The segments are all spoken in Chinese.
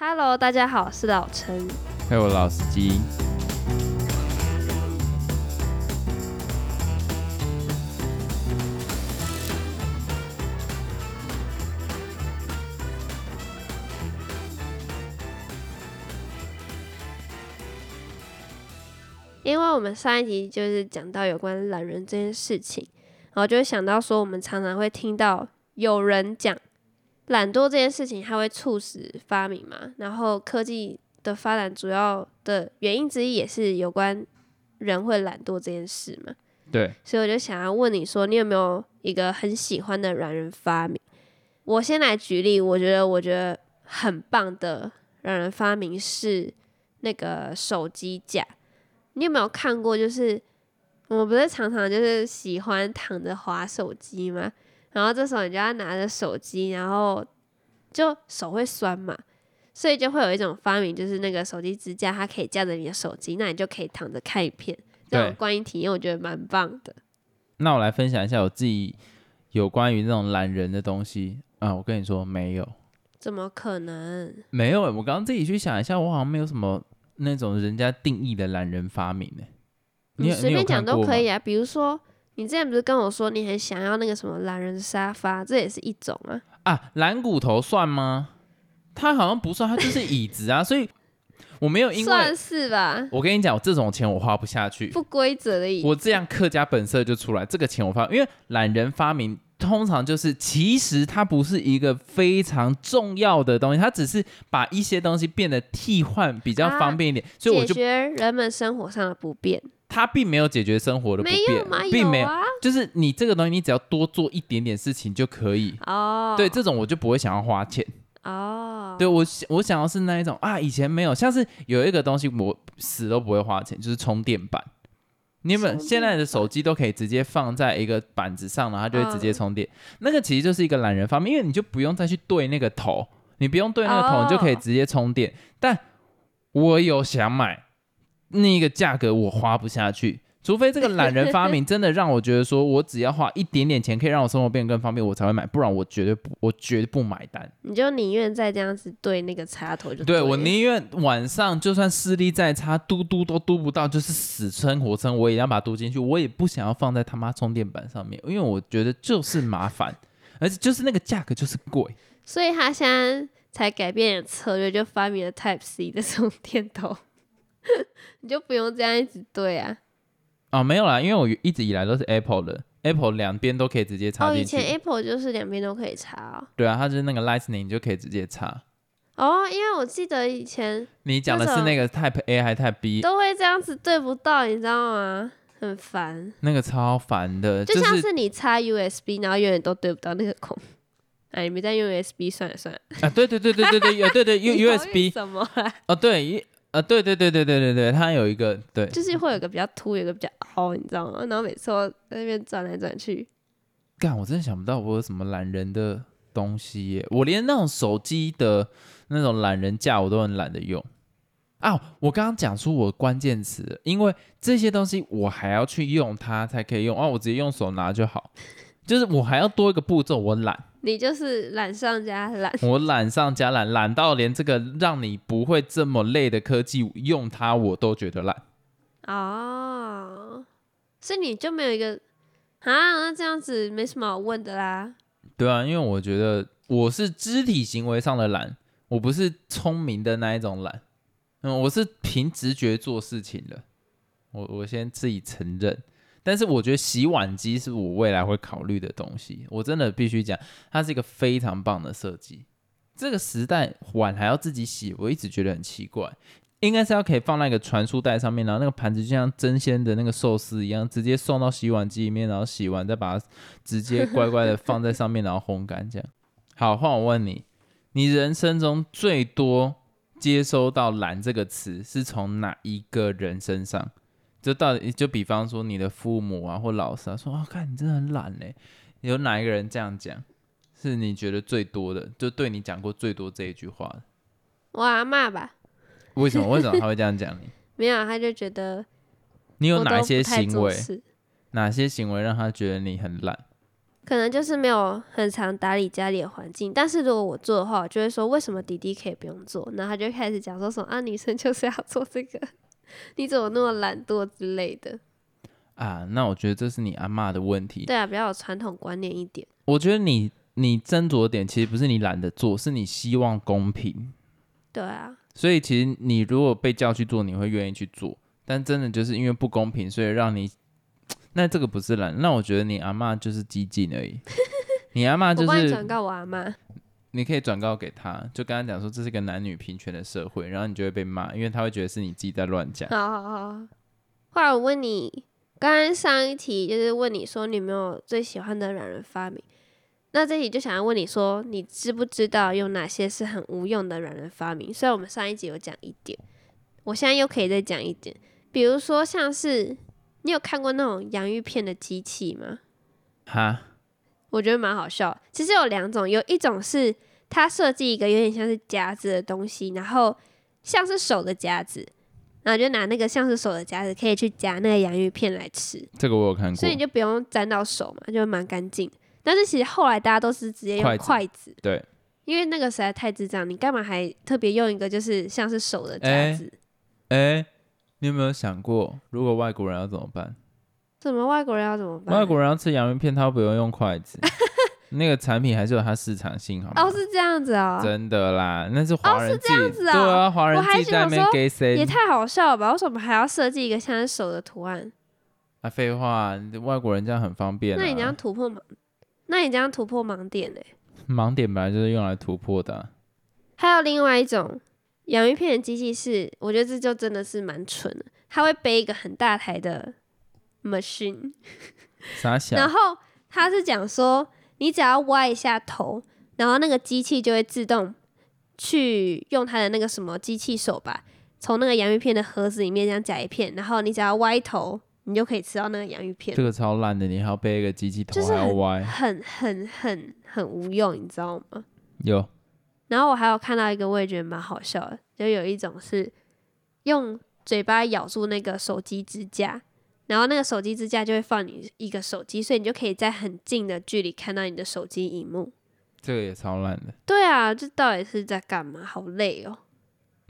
Hello，大家好，我是老陈。还有老司机。因为我们上一集就是讲到有关懒人这件事情，然后就会想到说，我们常常会听到有人讲懒惰这件事情，它会促使发明嘛。然后科技的发展主要的原因之一也是有关人会懒惰这件事嘛。对，所以我就想要问你说，你有没有一个很喜欢的懒人发明？我先来举例，我觉得我觉得很棒的懒人发明是那个手机架。你有没有看过？就是我们不是常常就是喜欢躺着滑手机吗？然后这时候你就要拿着手机，然后就手会酸嘛，所以就会有一种发明，就是那个手机支架，它可以架着你的手机，那你就可以躺着看影片。这种观影体验，我觉得蛮棒的。那我来分享一下我自己有关于那种懒人的东西啊。我跟你说，没有，怎么可能？没有欸。我刚刚自己去想一下，我好像没有什么那种人家定义的懒人发明呢。有你随便讲都可。以啊。比如说，你之前不是跟我说你很想要那个什么懒人沙发，这也是一种啊。啊，懒骨头算吗？它好像不算，它就是椅子啊。所以我没有因为算，是吧，我跟你讲，这种钱我花不下去。不规则的意我这样客家本色就出来，这个钱我发，因为懒人发明通常就是其实它不是一个非常重要的东西，它只是把一些东西变得替换比较方便一点，所以我就解决人们生活上的不便。它并没有解决生活的不？便，并没有，啊。就是你这个东西你只要多做一点点事情就可以。哦，对，这种我就不会想要花钱。哦，对我想我想要是那一种啊，以前没有，像是有一个东西我死都不会花钱，就是充电板。你有没有充现在的手机都可以直接放在一个板子上，然后它就会直接充电。那个其实就是一个懒人发明，因为你就不用再去对那个头，你不用对那个头，哦你就可以直接充电。但我有想买，那个价格我花不下去。除非这个懒人发明 真的让我觉得说，我只要花一点点钱可以让我生活变得更方便，我才会买，不然我绝对不，我绝对不买单。你就宁愿再这样子对那个插头就对了我宁愿晚上就算视力再差，嘟嘟都嘟不到，就是死撑活撑，我也要把它嘟进去，我也不想要放在他妈充电板上面，因为我觉得就是麻烦，而且就是那个价格就是贵。所以他现在才改变了策略，就发明了 Type C 的充电头，你就不用这样一直对啊。哦，没有啦，因为我一直以来都是 Apple 的，Apple 两边都可以直接插哦，以进去。前 Apple 就是两边都可以插哦。对啊，它就是那个 Lightning 你就可以直接插。哦，因为我记得以前你讲的是那个 Type A 还是 Type B？都会这样子对不到，你知道吗？很烦，那个超烦的，就像是你插 USB，然后永远都对不到那个孔。哎，你没在用 USB，算了算了。啊，对对对对对对，有对对 USB 什么啊？哦，对一呃对对对对对对对，它有一个对。就是会有个比较凸，有个比较凹，你知道吗？然后每次我在那边转来转去，干，我真的想不到我有什么懒人的东西耶！我连那种手机的那种懒人架我都很懒得用啊！我刚刚讲出我关键词，因为这些东西我还要去用它才可以用啊，我直接用手拿就好。就是我还要多一个步骤，我懒，你就是懒上加懒。我懒上加懒，懒到连这个让你不会这么累的科技用它我都觉得懒。哦，所以你就没有一个啊？那这样子没什么好问的啦。对啊，因为我觉得我是肢体行为上的懒，我不是聪明的那一种懒，嗯，我是凭直觉做事情的，我我先自己承认。但是我觉得洗碗机是我未来会考虑的东西，我真的必须讲，它是一个非常棒的设计。这个时代碗还要自己洗，我一直觉得很奇怪。应该是要可以放那个传输带上面，然后那个盘子就像真鲜的那个寿司一样，直接送到洗碗机里面，然后洗完再把它直接乖乖的放在上面，然后烘干这样。好，换我问你，你人生中最多接收到“懒”这个词是从哪一个人身上？就到底就比方说你的父母啊或老师啊说啊，看你真的很懒嘞，有哪一个人这样讲？是你觉得最多的，就对你讲过最多这一句话的？我阿妈吧，为什么？为什么他会这样讲你？没有，他就觉得你有哪些行为？哪些行为让他觉得你很懒？可能就是没有很常打理家里的环境。但是如果我做的话，我就会说为什么弟弟可以不用做？然后他就开始讲说什么啊，女生就是要做这个，你怎么那么懒惰之类的。啊，那我觉得这是你阿妈的问题。对啊，比较有传统观念一点。我觉得你你斟酌点，其实不是你懒得做，是你希望公平。对啊，所以其实你如果被叫去做，你会愿意去做。但真的就是因为不公平，所以让你，那这个不是懒，那我觉得你阿妈就是激进而已。你阿妈就我帮你是转告我阿妈。你可以转告给他，就跟他讲说这是个男女平权的社会，然后你就会被骂，因为他会觉得是你自己在乱讲。好好好。后来我问你，刚刚上一题就是问你说你有没有最喜欢的软人发明，那这题就想要问你说，你知不知道有哪些是很无用的软人发明？虽然我们上一集有讲一点，我现在又可以再讲一点，比如说像是你有看过那种洋芋片的机器吗？哈，我觉得蛮好笑。其实有两种，有一种是它设计一个有点像是夹子的东西，然后像是手的夹子，然后就拿那个像是手的夹子可以去夹那个洋芋片来吃，这个我有看过所以你。就不用沾到手嘛，就蛮干净的。但是其实后来大家都是直接用筷子筷子，对，因为那个实在太智障，你干嘛还特别用一个就是像是手的夹哎子？哎、你有没有想过，如果外国人要怎么办？怎么外国人要怎么办？外国人要吃洋芋片，他不用用筷子，那个产品还是有它市场性，好吗？哦，是这样子哦，真的啦，那是华人哦是，这样子哦对啊，华人自己在那边给谁也太好笑了吧？为什么还要设计一个像是手的图案？啊？废话，外国人这样很方便、啊。那你这样突破盲，那你这样突破盲点呢、盲点本来就是用来突破的啊、还有另外一种洋芋片的机器是，我觉得这就真的是蛮蠢的，它会背一个很大台的 machine，傻小。然后他是讲说，你只要歪一下头，然后那个机器就会自动去用它的那个什么机器手吧，从那个洋芋片的盒子里面这样夹一片，然后你只要歪头，你就可以吃到那个洋芋片这，个超烂的，你还要背一个机器头，就是还要歪。很很很很无用，你知道吗？有然后我还有看到一个，我也觉得蛮好笑的，就有一种是用嘴巴咬住那个手机支架，然后那个手机支架就会放你一个手机，所以你就可以在很近的距离看到你的手机荧幕。这个也超烂的。对啊，这到底是在干嘛？好累哦。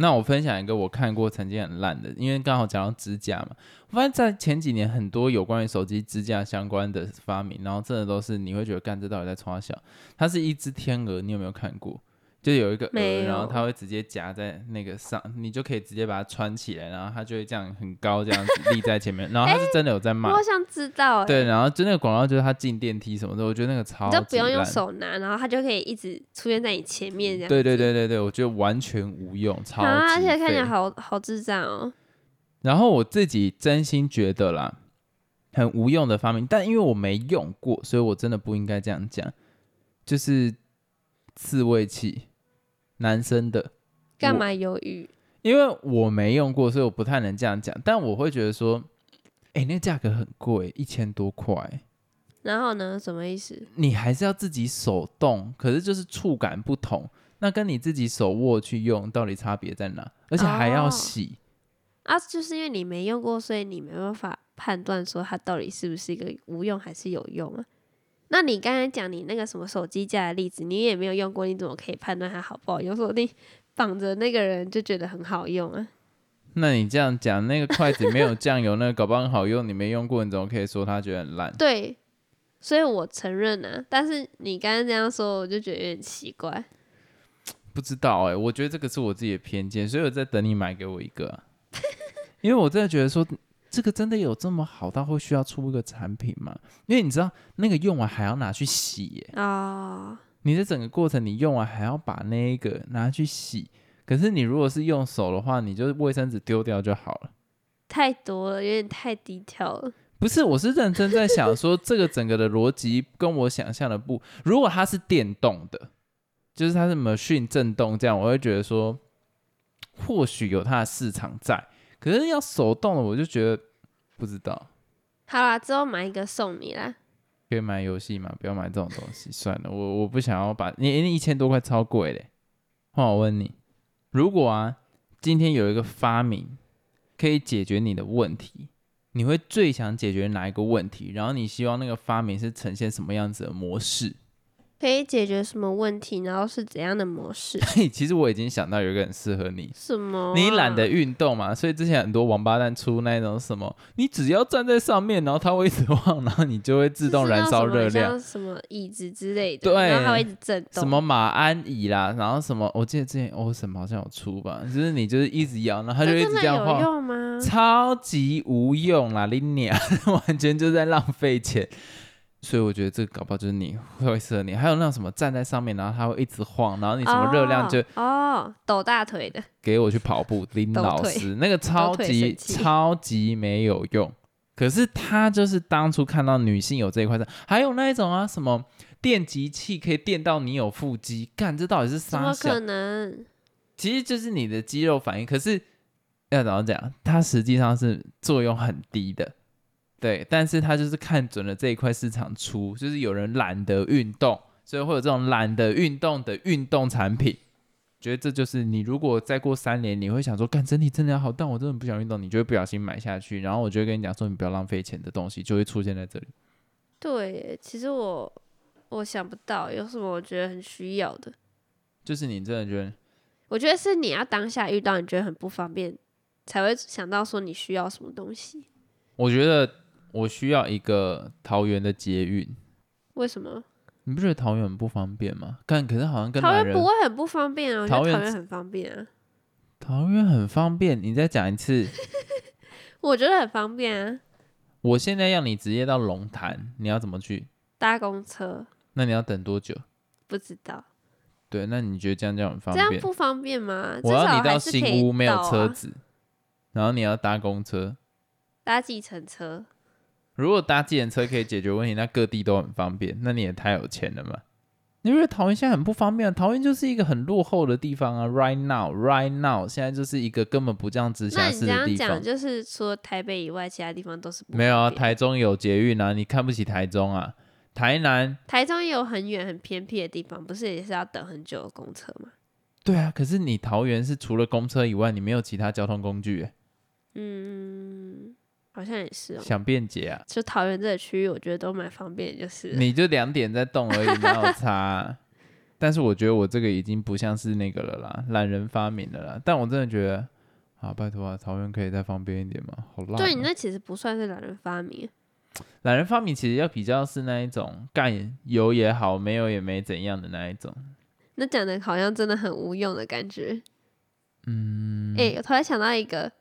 那我分享一个我看过曾经很烂的，因为刚好讲到支架嘛，我发现在前几年很多有关于手机支架相关的发明，然后真的都是你会觉得干这到底在冲小？它是一只天鹅，你有没有看过？就有一个鹅，然后它会直接夹在那个上，你就可以直接把它穿起来，然后它就会这样很高这样子立在前面，然后它是真的有在卖。我想知道、欸，对，然后就那个广告就是它进电梯什么的，我觉得那个超就不用用手拿，然后它就可以一直出现在你前面这样。对对对对对，我觉得完全无用，超级啊，而且看起来好好智障哦。然后我自己真心觉得啦，很无用的发明，但因为我没用过，所以我真的不应该这样讲。就是自慰器，男生的，干嘛犹豫？因为我没用过，所以我不太能这样讲。但我会觉得说，哎、那价格很贵，一千多块，然后呢？什么意思？你还是要自己手动，可是就是触感不同。那跟你自己手握去用，到底差别在哪？而且还要哦洗。啊，就是因为你没用过，所以你没办法判断说它到底是不是一个无用还是有用啊。那你刚才讲你那个什么手机架的例子，你也没有用过，你怎么可以判断它好不好用？说不定绑着那个人就觉得很好用啊。那你这样讲，那个筷子没有酱油，那个搞不好很好用，你没用过，你怎么可以说它觉得很烂？对，所以我承认啊。但是你刚刚这样说，我就觉得有点奇怪。不知道哎、我觉得这个是我自己的偏见，所以我在等你买给我一个、啊，因为我真的觉得说这个真的有这么好到会需要出一个产品吗？因为你知道那个用完还要拿去洗耶、哦，你的整个过程你用完还要把那个拿去洗，可是你如果是用手的话，你就是卫生纸丢掉就好了。太多了，有点太低调了。不是，我是认真在想说，这个整个的逻辑跟我想象的不。如果它是电动的，就是它是 machine 震动这样，我会觉得说，或许有它的市场在。可是要手动的，我就觉得不知道。好啦，之后买一个送你啦。可以买游戏嘛？不要买这种东西，算了，我我不想要把你你一千多块超贵嘞。换我问你，如果啊，今天有一个发明可以解决你的问题，你会最想解决哪一个问题？然后你希望那个发明是呈现什么样子的模式？可以解决什么问题，然后是怎样的模式？嘿，其实我已经想到有一个很适合你，什么啊、你懒得运动嘛，所以之前很多王八蛋出那种什么，你只要站在上面，然后它会一直晃，然后你就会自动燃烧热量。像什么椅子之类的，对然后它会一直震动。什么马鞍椅啦，然后什么，我记得之前欧什么好像有出吧，就是你就是一直摇，然后它就一直这样晃，用吗？超级无用啦，你娘，完全就在浪费钱。所以我觉得这个搞不好就是你会适合你。还有那种什么站在上面，然后它会一直晃，然后你什么热量就哦哦抖大腿的，给我去跑步，林老师那个超级超级没有用。可是他就是当初看到女性有这一块的，还有那一种啊，什么电极器可以电到你有腹肌，干这到底是啥小怎么可？能？其实就是你的肌肉反应。可是要怎么讲？它实际上是作用很低的，对。但是他就是看准了这一块市场出，就是有人懒得运动，所以会有这种懒得运动的运动产品。觉得这就是你如果再过三年，你会想说，干整体真的好，但我真的不想运动，你就会不小心买下去。然后我就会跟你讲说，你不要浪费钱的东西就会出现在这里。对，其实我我想不到有什么我觉得很需要的。就是你真的觉得我觉得是你要当下遇到你觉得很不方便，才会想到说你需要什么东西。我觉得我需要一个桃园的捷运，为什么？你不觉得桃园很不方便吗？但，可是好像跟桃园不会很不方便啊，桃园很方便啊，桃园很方便。你再讲一次，我觉得很方便啊，我现在要你直接到龙潭，你要怎么去？搭公车那你要等多久？不知道对，那你觉得这样这样很方便这样便？不方便吗？我要你到新屋没有车子，然后你要搭公车。搭计程车，如果搭计程车可以解决问题，那各地都很方便，那你也太有钱了嘛！你不觉得桃园现在很不方便啊？桃园就是一个很落后的地方啊！Right now, right now，现在就是一个根本不这样直辖市的地样讲，就是除了台北以外，其他地方都是不没有啊，台中有捷运啊，你看不起台中啊？台南台中也有很远很偏僻的地方，不是也是要等很久的公车吗？对啊，可是你桃园是除了公车以外，你没有其他交通工具欸，嗯，好像也是哦。想便捷啊？就桃园这个区域，我觉得都蛮方便，就是你就两点在动而已，没有差啊、但是我觉得我这个已经不像是那个了啦，懒人发明的啦。但我真的觉得，啊，拜托啊，桃园可以再方便一点吗？好烂、对你那其实不算是懒人发明，懒人发明其实要比较是那一种干有也好，没有也没怎样的那一种。那讲的好像真的很无用的感觉。嗯，哎、我突然想到一个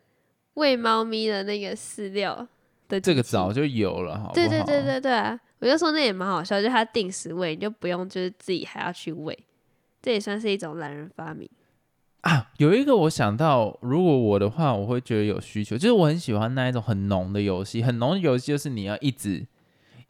喂猫咪的那个饲料的这个早就有了，好不好？对对对对对啊！我就说那也蛮好笑，就它定时喂，你就不用就是自己还要去喂，这也算是一种懒人发明。啊，有一个我想到，如果我的话，我会觉得有需求，就是我很喜欢那一种很浓的游戏，很浓的游戏就是你要一直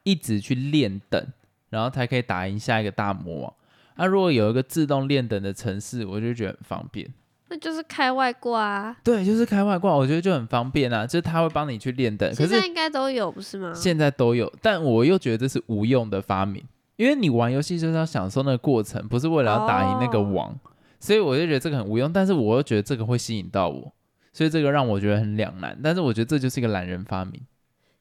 一直去练等，然后才可以打赢下一个大魔王。啊，如果有一个自动练等的城市，我就觉得很方便。那就是开外挂啊，对，就是开外挂，我觉得就很方便啊，就是他会帮你去练等，可是现在应该都有不是吗？现在都有，但我又觉得这是无用的发明，因为你玩游戏就是要享受那个过程，不是为了要打赢那个哦王，所以我就觉得这个很无用。但是我又觉得这个会吸引到我，所以这个让我觉得很两难。但是我觉得这就是一个懒人发明。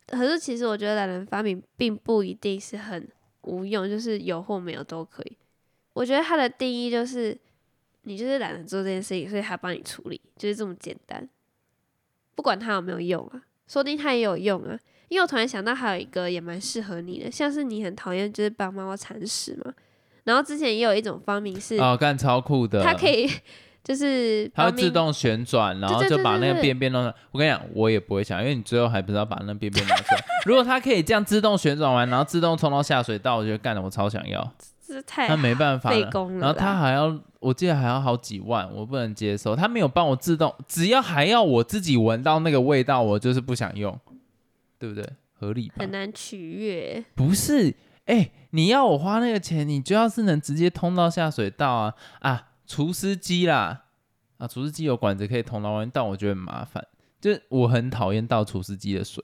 可是其实我觉得懒人发明并不一定是很无用，就是有或没有都可以。我觉得它的定义就是你就是懒得做这件事情，所以他帮你处理，就是这么简单。不管它有没有用啊，说不定它也有用啊。因为我突然想到还有一个也蛮适合你的，像是你很讨厌就是帮猫猫铲屎嘛，然后之前也有一种发明是哦，干超酷的，它可以就是它会自动旋转，然后就把那个便便弄上。我跟你讲，我也不会想，因为你最后还不是要把那便便拿出来。如果它可以这样自动旋转完，然后自动冲到下水道，我觉得干的我超想要。这太那没办法然后它还要，我记得还要好几万，我不能接受。他没有帮我自动，只要还要我自己闻到那个味道，我就是不想用，对不对？合理吧很？难取悦。不是，哎、你要我花那个钱，你就要是能直接通到下水道啊啊！除湿机啦，啊，除湿机有管子可以通到外面，但我觉得很麻烦，就是我很讨厌倒除湿机的水，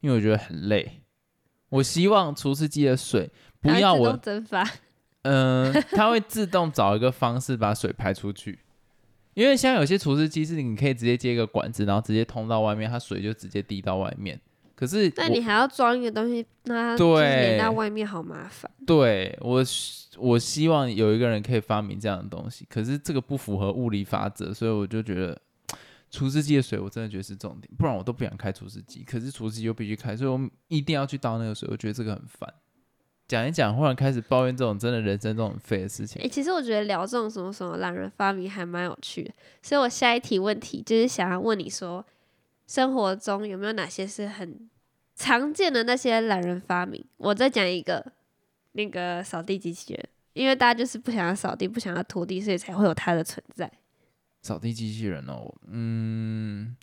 因为我觉得很累。我希望除湿机的水不要我蒸发，嗯，它会自动找一个方式把水排出去。因为像有些除湿机是你可以直接接一个管子，然后直接通到外面，它水就直接滴到外面。可是我但你还要装一个东西，那它对到外面好麻烦。对我希我希望有一个人可以发明这样的东西，可是这个不符合物理法则，所以我就觉得除湿机的水我真的觉得是重点，不然我都不想开除湿机。可是除湿机又必须开，所以我一定要去倒那个水，我觉得这个很烦。讲一讲，忽然开始抱怨这种真的人生这种很废的事情诶、。其实我觉得聊这种什么什么懒人发明还蛮有趣的，所以我下一题问题就是想要问你说，生活中有没有哪些是很常见的那些懒人发明？我再讲一个，那个扫地机器人，因为大家就是不想要扫地，不想要拖地，所以才会有它的存在。扫地机器人哦，嗯，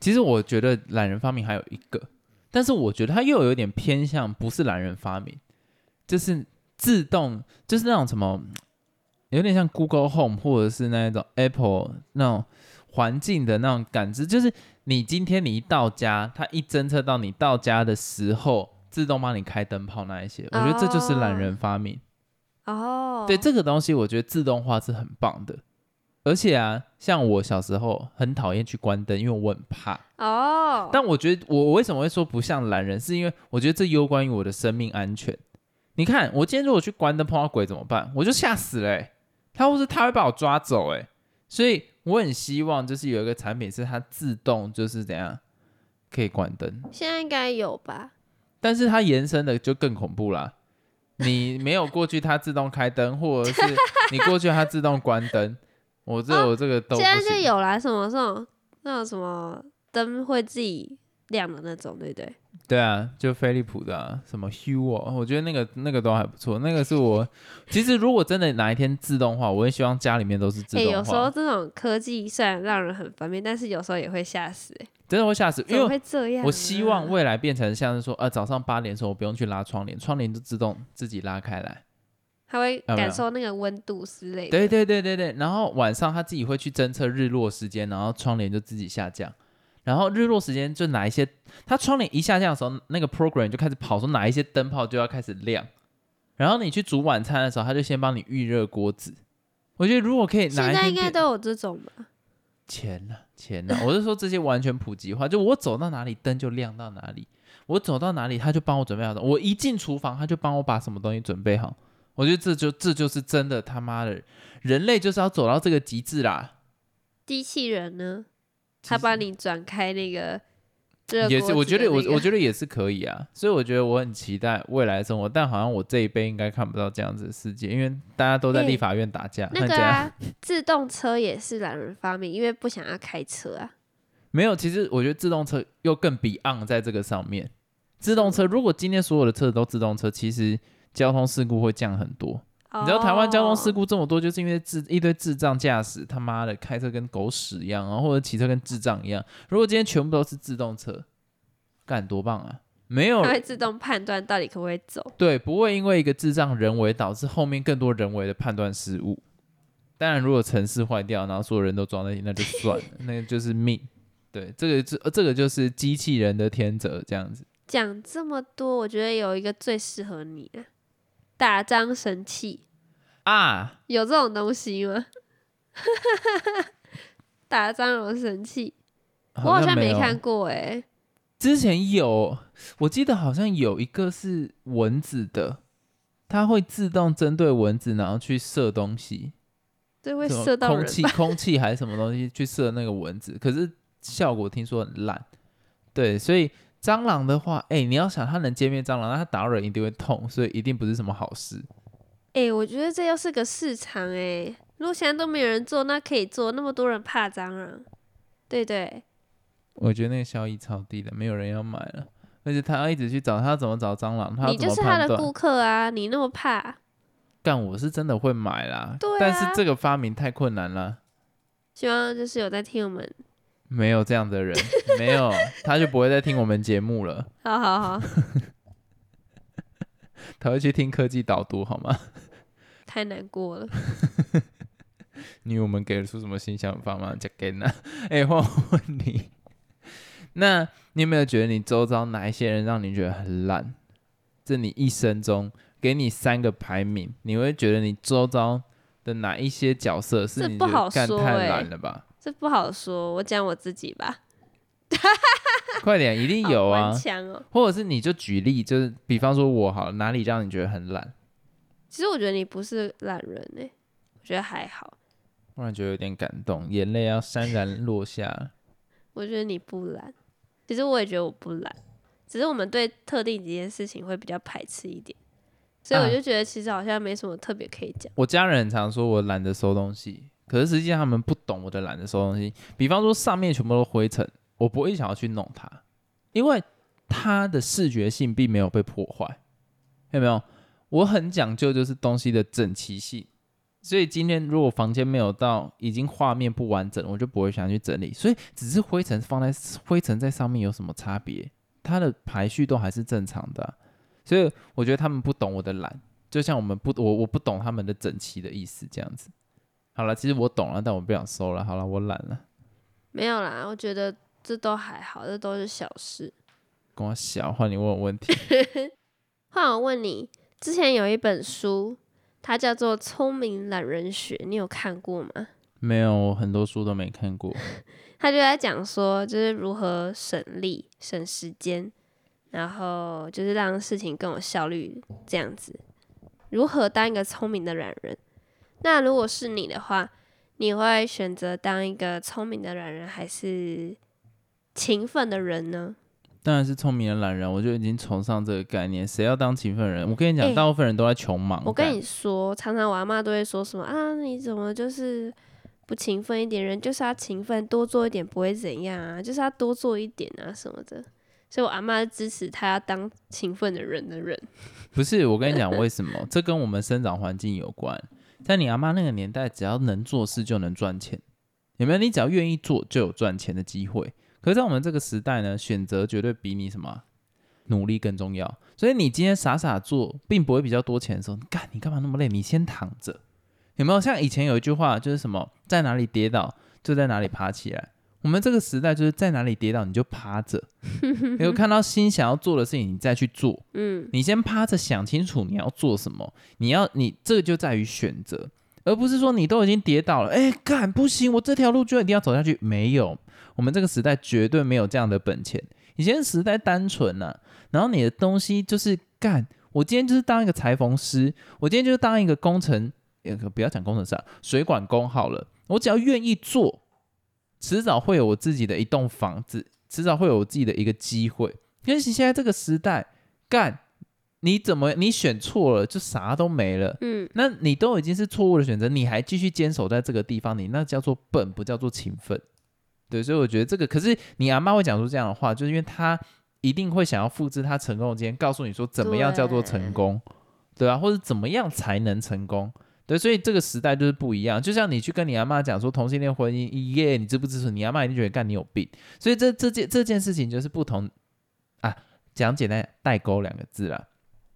其实我觉得懒人发明还有一个，但是我觉得它又有点偏向不是懒人发明，就是自动，就是那种什么，有点像 Google Home 或者是那种 Apple 那种环境的那种感知，就是你今天你一到家，它一侦测到你到家的时候，自动帮你开灯泡那一些，我觉得这就是懒人发明。哦，对这个东西，我觉得自动化是很棒的。而且啊，像我小时候很讨厌去关灯，因为我很怕。哦，但我觉得我我为什么会说不像懒人，是因为我觉得这攸关于我的生命安全。你看，我今天如果去关灯碰到鬼怎么办？我就吓死了、欸。他或是他会把我抓走、欸，所以我很希望就是有一个产品是它自动就是怎样可以关灯，现在应该有吧？但是它延伸的就更恐怖啦。你没有过去，它自动开灯，或者是你过去它自动关灯，我这我这个都不现在就。有啦，什么这种那种什么灯会自己亮的那种，对不对？对啊，就飞利浦的、啊、什么 Hue，、哦、我觉得那个那个都还不错。那个是我其实如果真的哪一天自动化，我也希望家里面都是自哎、动化。有时候这种科技虽然让人很方便，但是有时候也会吓死、欸。真的会吓死，因为会这样、啊？我希望未来变成像是说，呃，早上八点的时候我不用去拉窗帘，窗帘就自动自己拉开来。它会感受那个温度之类的。对对对对对，然后晚上它自己会去侦测日落时间，然后窗帘就自己下降。然后日落时间就哪一些，它窗帘一下降的时候，那个 program 就开始跑，说哪一些灯泡就要开始亮。然后你去煮晚餐的时候，它就先帮你预热锅子。我觉得如果可以哪现在应该都有这种吧？钱呐、钱呐、我是说这些完全普及化，就我走到哪里灯就亮到哪里，我走到哪里他就帮我准备好，我一进厨房他就帮我把什么东西准备好。我觉得这就这就是真的他妈的，人类就是要走到这个极致啦。机器人呢？其实它帮你转开那个热也是，我觉得我我觉得也是可以啊，所以我觉得我很期待未来的生活，但好像我这一辈应该看不到这样子的世界，因为大家都在哎立法院打架，那个？啊，自动车也是懒人发明，因为不想要开车啊。没有，其实我觉得自动车又更 beyond 在这个上面。自动车如果今天所有的车都自动车，其实交通事故会降很多。你知道台湾交通事故故这么多，就是因为智一堆智障驾驶，他妈的开车跟狗屎一样，然后或者骑车跟智障一样。如果今天全部都是自动车，干多棒啊！没有它会自动判断到底可不可以走。对，不会因为一个智障人为导致后面更多人为的判断失误。当然，如果城市坏掉，然后所有人都装在一起，那就算了，那个就是命。对，这个这呃这个就是机器人的天责，这样子。讲这么多，我觉得有一个最适合你的打张神器，啊，有这种东西吗？打蟑螂神器，我好像没看过哎、之前有，我记得好像有一个是蚊子的，它会自动针对蚊子，然后去射东西，这会射到空气、空气还是什么东西去射那个蚊子，可是效果听说很烂。对，所以蟑螂的话，哎、你要想它能歼灭蟑螂，那它打到人一定会痛，所以一定不是什么好事。哎、我觉得这又是个市场哎、如果现在都没有人做，那可以做。那么多人怕蟑螂，对对，我觉得那个效益超低的，没有人要买了。而且他要一直去找他怎么找蟑螂，他你就是他的？顾客啊，你那么怕，干，我是真的会买啦，对但是啊这个发明太困难了。希望就是有在听我们。没有这样的人，没有，他就不会再听我们节目了，好好好，他会去听科技导读，好吗？太难过了。因为我们给出什么新想法吗？再给呢？哎，换我问你，那你有没有觉得你周遭哪一些人让你觉得很烂？这你一生中给你三个排名，你会觉得你周遭的哪一些角色是不好得干太懒了吧？这不好说，我讲我自己吧。快点，一定有啊。或者是你就举例，就是比方说我好，哪里让你觉得很懒，其实我觉得你不是懒人哎、我觉得还好。突然觉得有点感动，眼泪要潸然落下。我觉得你不懒，其实我也觉得我不懒，只是我们对特定几件事情会比较排斥一点，所以我啊就觉得其实好像没什么特别可以讲。我家人很常说我懒得收东西，可是实际上他们不懂我的懒得收东西。比方说上面全部都灰尘，我不会想要去弄它，因为它的视觉性并没有被破坏，有没有？我很讲究就是东西的整齐性，所以今天如果房间没有到已经画面不完整，我就不会想去整理。所以只是灰尘放在灰尘在上面有什么差别？它的排序都还是正常的啊、所以我觉得他们不懂我的懒。就像我们不我我不懂他们的整齐的意思这样子。好了，其实我懂了，但我不想收了。好了，我懒了，没有啦，我觉得这都还好，这都是小事。跟我小，换你问我问题。换我问你，之前有一本书，它叫做《聪明懒人学》，你有看过吗？没有，我很多书都没看过。他就在讲说，就是如何省力、省时间，然后就是让事情更有效率，这样子。如何当一个聪明的懒人？那如果是你的话，你会选择当一个聪明的懒人，还是勤奋的人呢？当然是聪明的懒人，我就已经崇尚这个概念。谁要当勤奋人？我跟你讲，欸大部分人都在穷忙。我跟你说，常常我阿妈都会说什么啊，你怎么就是不勤奋一点？人就是要勤奋，多做一点不会怎样啊，就是要多做一点啊什么的。所以我阿妈支持他要当勤奋的人的人。不是，我跟你讲为什么？这跟我们生长环境有关。在你阿妈那个年代，只要能做事就能赚钱，有没有？你只要愿意做，就有赚钱的机会。可是，在我们这个时代呢，选择绝对比你什么努力更重要。所以，你今天傻傻做，并不会比较多钱的时候，干你干嘛那么累？你先躺着，有没有？像以前有一句话，就是什么，在哪里跌倒，就在哪里爬起来。我们这个时代就是在哪里跌倒你就趴着，有看到心想要做的事情，你再去做。嗯，你先趴着想清楚你要做什么，你要你这个就在于选择，而不是说你都已经跌倒了，哎，干不行，我这条路就一定要走下去。没有，我们这个时代绝对没有这样的本钱。以前时代单纯呐、然后你的东西就是干，我今天就是当一个裁缝师，我今天就是当一个工程，呃，不要讲工程师啊，水管工好了，我只要愿意做，迟早会有我自己的一栋房子，迟早会有我自己的一个机会。因为现在这个时代，干你怎么你选错了，就啥都没了。嗯，那你都已经是错误的选择，你还继续坚守在这个地方，你那叫做笨，不叫做勤奋。对，所以我觉得这个，可是你阿妈会讲出这样的话，就是因为她一定会想要复制她成功的经验，告诉你说怎么样叫做成功，对啊，或者怎么样才能成功。对，所以这个时代就是不一样。就像你去跟你阿妈讲说同性恋婚姻，耶，你支不支持？你阿妈一定觉得干你有病。所以这这件这件事情就是不同啊，讲简单，代沟两个字啦。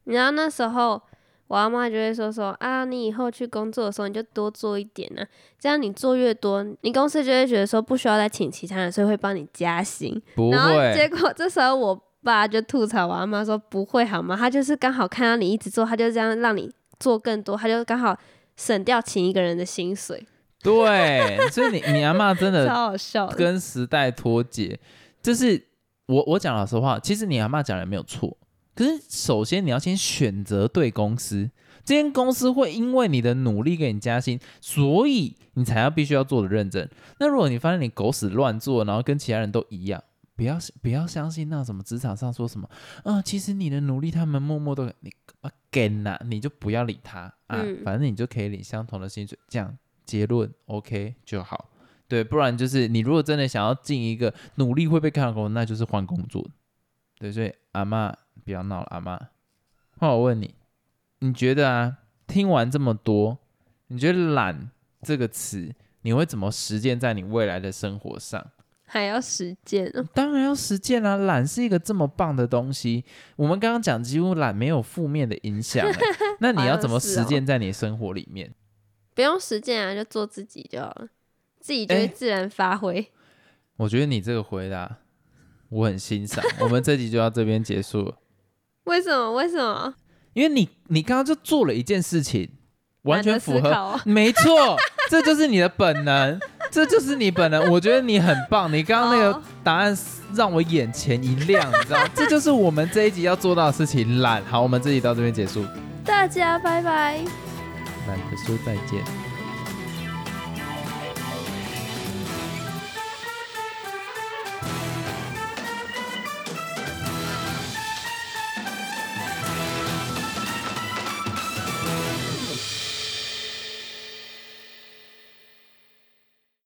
然后那时候我阿妈就会说说啊，你以后去工作的时候你就多做一点呢、这样你做越多，你公司就会觉得说不需要再请其他人，所以会帮你加薪。不然后结，果这时候我爸就吐槽我阿妈说不会好吗？他就是刚好看到你一直做，他就这样让你做更多，他就刚好省掉请一个人的薪水，对，所以你你阿妈真的 超好笑。跟时代脱节。就是我我讲老实话，其实你阿妈讲的没有错，可是首先你要先选择对公司，这间公司会因为你的努力给你加薪，所以你才要必须要做的认真。那如果你发现你狗屎乱做，然后跟其他人都一样。不要不要相信那什么职场上说什么，啊、其实你的努力他们默默都你啊跟呐，你就不要理他啊，嗯反正你就可以领相同的薪水，这样结论 OK 就好。对，不然就是你如果真的想要进一个努力会被看到工作，那就是换工作。对，所以阿妈不要闹了，阿妈。那我问你，你觉得啊，听完这么多，你觉得“懒”这个词，你会怎么实践在你未来的生活上？还要实践哦，当然要实践啦、懒是一个这么棒的东西。我们刚刚讲，几乎懒没有负面的影响、欸，那你要怎么实践在你生活里面？不用实践啊，就做自己就好了，自己就会哎自然发挥。我觉得你这个回答我很欣赏。我们这集就到这边结束了，为什么？为什么？因为你你刚刚就做了一件事情，完全符合没错，这就是你的本能，这就是你本人。我觉得你很棒，你刚刚那个哦答案让我眼前一亮，你知道吗？这就是我们这一集要做到的事情。懒，好，我们这集到这边结束。大家拜拜。懒得说再见。